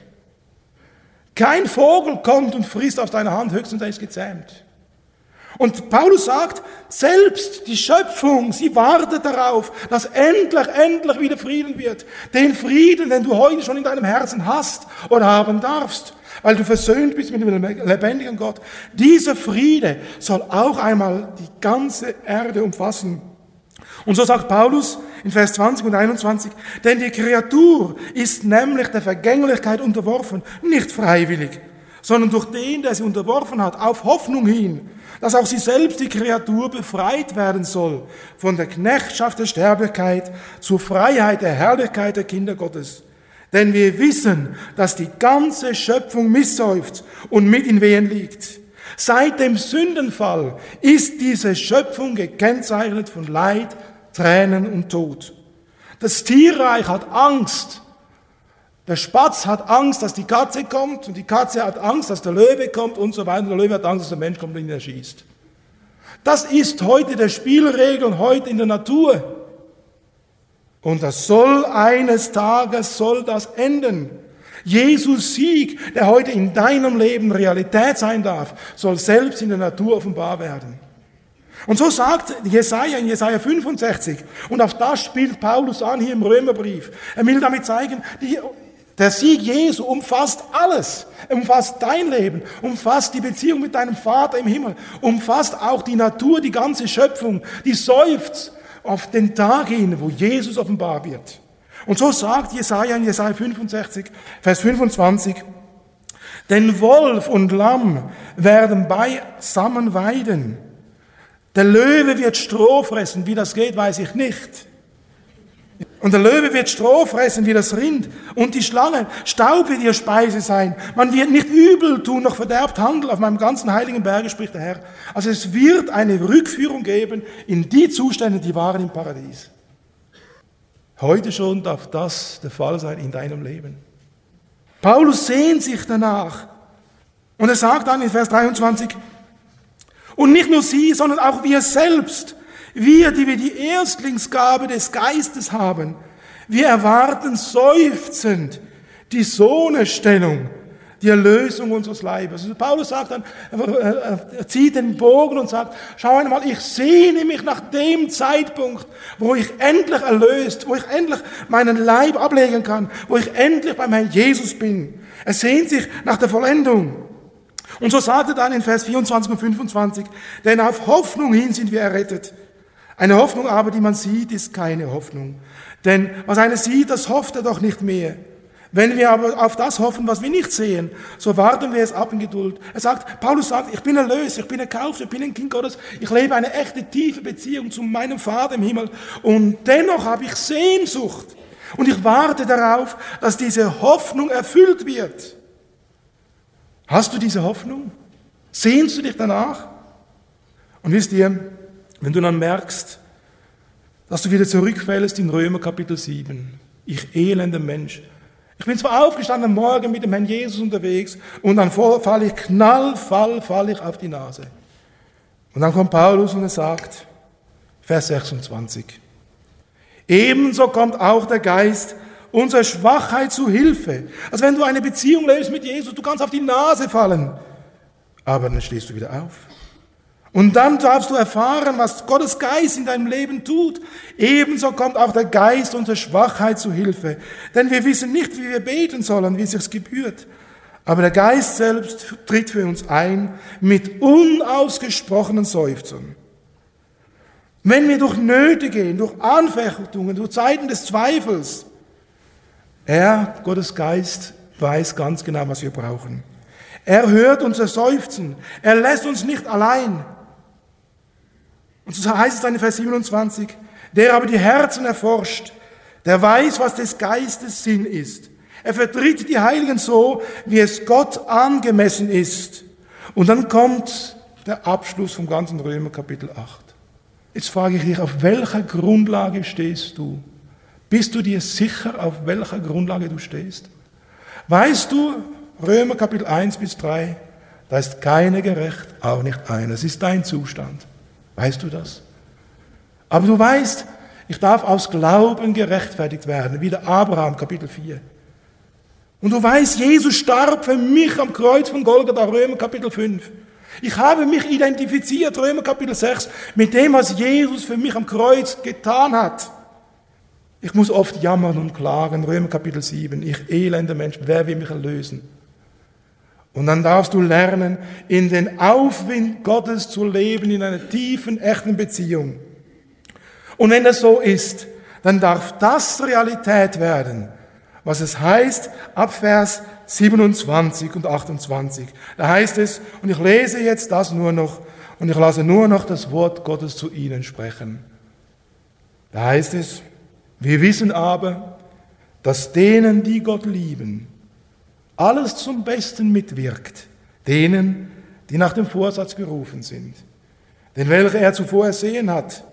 Speaker 3: Kein Vogel kommt und frisst auf deine Hand, höchstens er ist gezähmt. Und Paulus sagt, selbst die Schöpfung, sie wartet darauf, dass endlich, endlich wieder Frieden wird. Den Frieden, den du heute schon in deinem Herzen hast oder haben darfst, weil du versöhnt bist mit dem lebendigen Gott. Dieser Friede soll auch einmal die ganze Erde umfassen. Und so sagt Paulus in Vers 20 und 21, denn die Kreatur ist nämlich der Vergänglichkeit unterworfen, nicht freiwillig, sondern durch den, der sie unterworfen hat, auf Hoffnung hin dass auch sie selbst, die Kreatur, befreit werden soll von der Knechtschaft der Sterblichkeit zur Freiheit der Herrlichkeit der Kinder Gottes. Denn wir wissen, dass die ganze Schöpfung misssäuft und mit in Wehen liegt. Seit dem Sündenfall ist diese Schöpfung gekennzeichnet von Leid, Tränen und Tod. Das Tierreich hat Angst. Der Spatz hat Angst, dass die Katze kommt und die Katze hat Angst, dass der Löwe kommt und so weiter. Der Löwe hat Angst, dass der Mensch kommt und ihn erschießt. Das ist heute der Spielregel heute in der Natur. Und das soll eines Tages soll das enden. Jesus Sieg, der heute in deinem Leben Realität sein darf, soll selbst in der Natur offenbar werden. Und so sagt Jesaja in Jesaja 65, und auf das spielt Paulus an hier im Römerbrief. Er will damit zeigen, die, der Sieg Jesu umfasst alles, umfasst dein Leben, umfasst die Beziehung mit deinem Vater im Himmel, umfasst auch die Natur, die ganze Schöpfung, die seufzt auf den Tag hin, wo Jesus offenbar wird. Und so sagt Jesaja in Jesaja 65, Vers 25, denn Wolf und Lamm werden beisammen weiden. Der Löwe wird Stroh fressen. Wie das geht, weiß ich nicht. Und der Löwe wird Stroh fressen wie das Rind. Und die Schlange, Staub wird ihr Speise sein. Man wird nicht übel tun, noch verderbt handeln. Auf meinem ganzen heiligen Berge spricht der Herr. Also es wird eine Rückführung geben in die Zustände, die waren im Paradies. Heute schon darf das der Fall sein in deinem Leben. Paulus sehnt sich danach. Und er sagt dann in Vers 23, und nicht nur sie, sondern auch wir selbst, wir, die wir die Erstlingsgabe des Geistes haben, wir erwarten seufzend die Sohnestellung, die Erlösung unseres Leibes. Also Paulus sagt dann, er zieht den Bogen und sagt, schau einmal, ich sehne mich nach dem Zeitpunkt, wo ich endlich erlöst, wo ich endlich meinen Leib ablegen kann, wo ich endlich beim Herrn Jesus bin. Er sehnt sich nach der Vollendung. Und so sagt er dann in Vers 24 und 25, denn auf Hoffnung hin sind wir errettet. Eine Hoffnung aber, die man sieht, ist keine Hoffnung. Denn was einer sieht, das hofft er doch nicht mehr. Wenn wir aber auf das hoffen, was wir nicht sehen, so warten wir es ab in Geduld. Er sagt, Paulus sagt, ich bin erlöst, ich bin erkauft, ich bin ein Kind Gottes, ich lebe eine echte tiefe Beziehung zu meinem Vater im Himmel und dennoch habe ich Sehnsucht und ich warte darauf, dass diese Hoffnung erfüllt wird. Hast du diese Hoffnung? Sehnst du dich danach? Und wisst ihr, wenn du dann merkst, dass du wieder zurückfällst in Römer Kapitel 7, ich elender Mensch. Ich bin zwar aufgestanden am Morgen mit dem Herrn Jesus unterwegs und dann falle ich knallfall, falle ich auf die Nase. Und dann kommt Paulus und er sagt, Vers 26, ebenso kommt auch der Geist unserer Schwachheit zu Hilfe. Also wenn du eine Beziehung lebst mit Jesus, du kannst auf die Nase fallen, aber dann stehst du wieder auf. Und dann darfst du erfahren, was Gottes Geist in deinem Leben tut. Ebenso kommt auch der Geist unserer Schwachheit zu Hilfe. Denn wir wissen nicht, wie wir beten sollen, wie es sich gebührt. Aber der Geist selbst tritt für uns ein mit unausgesprochenen Seufzern. Wenn wir durch Nöte gehen, durch Anfechtungen, durch Zeiten des Zweifels, er, Gottes Geist, weiß ganz genau, was wir brauchen. Er hört unser Seufzen. Er lässt uns nicht allein. Und so heißt es dann in Vers 27, der aber die Herzen erforscht, der weiß, was des Geistes Sinn ist. Er vertritt die Heiligen so, wie es Gott angemessen ist. Und dann kommt der Abschluss vom ganzen Römer Kapitel 8. Jetzt frage ich dich, auf welcher Grundlage stehst du? Bist du dir sicher, auf welcher Grundlage du stehst? Weißt du, Römer Kapitel 1 bis 3, da ist keine gerecht, auch nicht einer. Es ist dein Zustand. Weißt du das? Aber du weißt, ich darf aus Glauben gerechtfertigt werden, wie der Abraham, Kapitel 4. Und du weißt, Jesus starb für mich am Kreuz von Golgatha, Römer Kapitel 5. Ich habe mich identifiziert, Römer Kapitel 6, mit dem, was Jesus für mich am Kreuz getan hat. Ich muss oft jammern und klagen, Römer Kapitel 7, ich elender Mensch, wer will mich erlösen? Und dann darfst du lernen, in den Aufwind Gottes zu leben, in einer tiefen, echten Beziehung. Und wenn das so ist, dann darf das Realität werden, was es heißt ab Vers 27 und 28. Da heißt es, und ich lese jetzt das nur noch, und ich lasse nur noch das Wort Gottes zu ihnen sprechen. Da heißt es, wir wissen aber, dass denen, die Gott lieben, alles zum Besten mitwirkt, denen, die nach dem Vorsatz berufen sind. Denn welche er zuvor ersehen hat,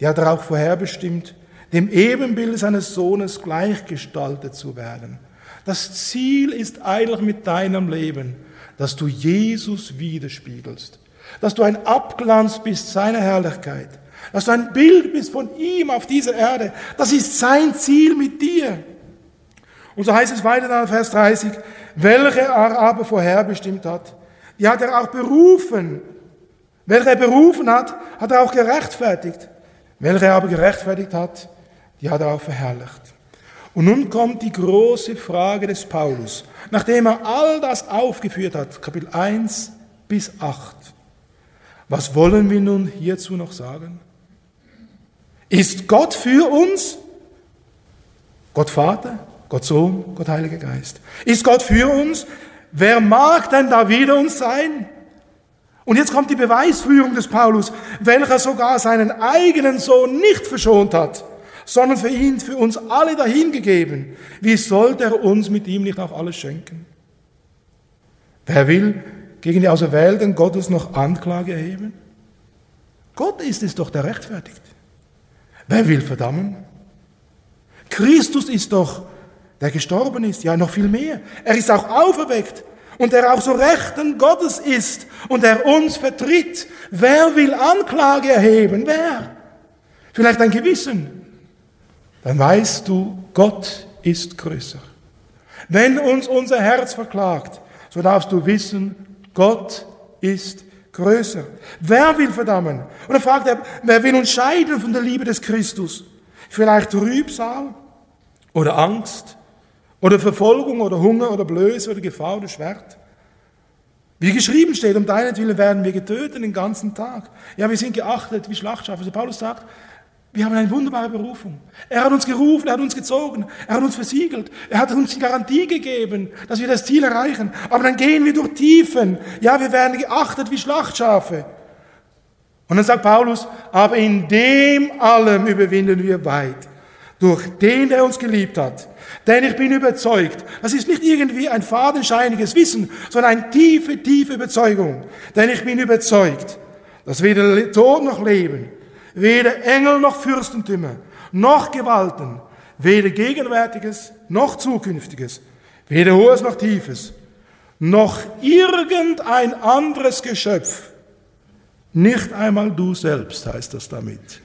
Speaker 3: die hat er auch vorherbestimmt, dem Ebenbild seines Sohnes gleichgestaltet zu werden. Das Ziel ist eigentlich mit deinem Leben, dass du Jesus widerspiegelst, dass du ein Abglanz bist seiner Herrlichkeit, dass du ein Bild bist von ihm auf dieser Erde. Das ist sein Ziel mit dir. Und so heißt es weiter dann, Vers 30, welche er aber vorherbestimmt hat, die hat er auch berufen. Welche er berufen hat, hat er auch gerechtfertigt. Welche er aber gerechtfertigt hat, die hat er auch verherrlicht. Und nun kommt die große Frage des Paulus, nachdem er all das aufgeführt hat, Kapitel 1 bis 8. Was wollen wir nun hierzu noch sagen? Ist Gott für uns? Gott Vater, Gott Sohn, Gott Heiliger Geist. Ist Gott für uns? Wer mag denn da wieder uns sein? Und jetzt kommt die Beweisführung des Paulus, welcher sogar seinen eigenen Sohn nicht verschont hat, sondern für ihn, für uns alle dahingegeben. Wie sollte er uns mit ihm nicht auch alles schenken? Wer will gegen die Auserwählten Gottes noch Anklage erheben? Gott ist es doch, der rechtfertigt. Wer will verdammen? Christus ist doch, der gestorben ist, ja noch viel mehr. Er ist auch auferweckt und der auch so Rechten Gottes ist und der uns vertritt. Wer will Anklage erheben? Wer? Vielleicht ein Gewissen. Dann weißt du, Gott ist größer. Wenn uns unser Herz verklagt, so darfst du wissen, Gott ist größer. Wer will verdammen? Und dann fragt er, wer will uns scheiden von der Liebe des Christus? Vielleicht Trübsal oder Angst oder Verfolgung oder Hunger oder Blöße oder Gefahr oder Schwert? Wie geschrieben steht, um deinetwillen werden wir getötet den ganzen Tag. Ja, wir sind geachtet wie Schlachtschafe. Also Paulus sagt, wir haben eine wunderbare Berufung. Er hat uns gerufen, er hat uns gezogen, er hat uns versiegelt, er hat uns die Garantie gegeben, dass wir das Ziel erreichen. Aber dann gehen wir durch Tiefen. Ja, wir werden geachtet wie Schlachtschafe. Und dann sagt Paulus, aber in dem allem überwinden wir weit. Durch den, der uns geliebt hat. Denn ich bin überzeugt, das ist nicht irgendwie ein fadenscheiniges Wissen, sondern eine tiefe, tiefe Überzeugung. Denn ich bin überzeugt, dass weder Tod noch Leben, weder Engel noch Fürstentümer, noch Gewalten, weder Gegenwärtiges noch Zukünftiges, weder Hohes noch Tiefes, noch irgendein anderes Geschöpf, nicht einmal du selbst heißt das damit,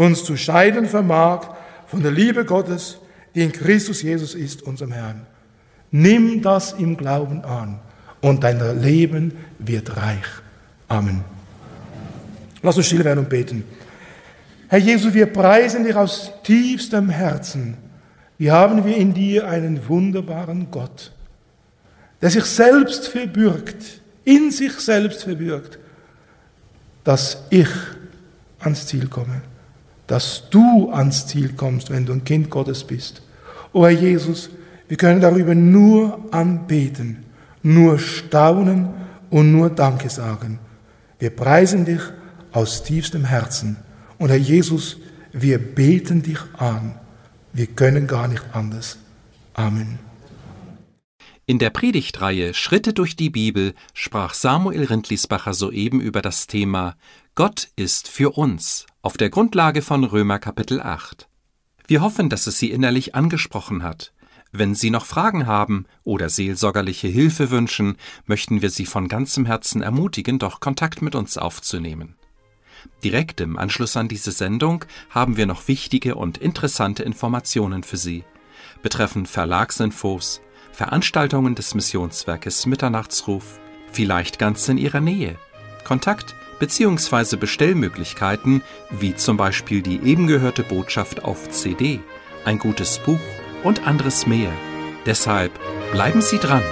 Speaker 3: uns zu scheiden vermag von der Liebe Gottes, die in Christus Jesus ist, unserem Herrn. Nimm das im Glauben an und dein Leben wird reich. Amen. Lass uns still werden und beten. Herr Jesus, wir preisen dich aus tiefstem Herzen. Wie haben wir in dir einen wunderbaren Gott, der sich selbst verbürgt, in sich selbst verbürgt, dass ich ans Ziel komme, dass du ans Ziel kommst, wenn du ein Kind Gottes bist. O Herr Jesus, wir können darüber nur anbeten, nur staunen und nur Danke sagen. Wir preisen dich aus tiefstem Herzen. Und Herr Jesus, wir beten dich an. Wir können gar nicht anders. Amen.
Speaker 1: In der Predigtreihe Schritte durch die Bibel sprach Samuel Rindlisbacher soeben über das Thema Gott ist für uns auf der Grundlage von Römer Kapitel 8. Wir hoffen, dass es Sie innerlich angesprochen hat. Wenn Sie noch Fragen haben oder seelsorgerliche Hilfe wünschen, möchten wir Sie von ganzem Herzen ermutigen, doch Kontakt mit uns aufzunehmen. Direkt im Anschluss an diese Sendung haben wir noch wichtige und interessante Informationen für Sie betreffend Verlagsinfos, Veranstaltungen des Missionswerkes Mitternachtsruf, vielleicht ganz in Ihrer Nähe, Kontakt bzw. Bestellmöglichkeiten wie zum Beispiel die eben gehörte Botschaft auf CD, ein gutes Buch und anderes mehr. Deshalb bleiben Sie dran.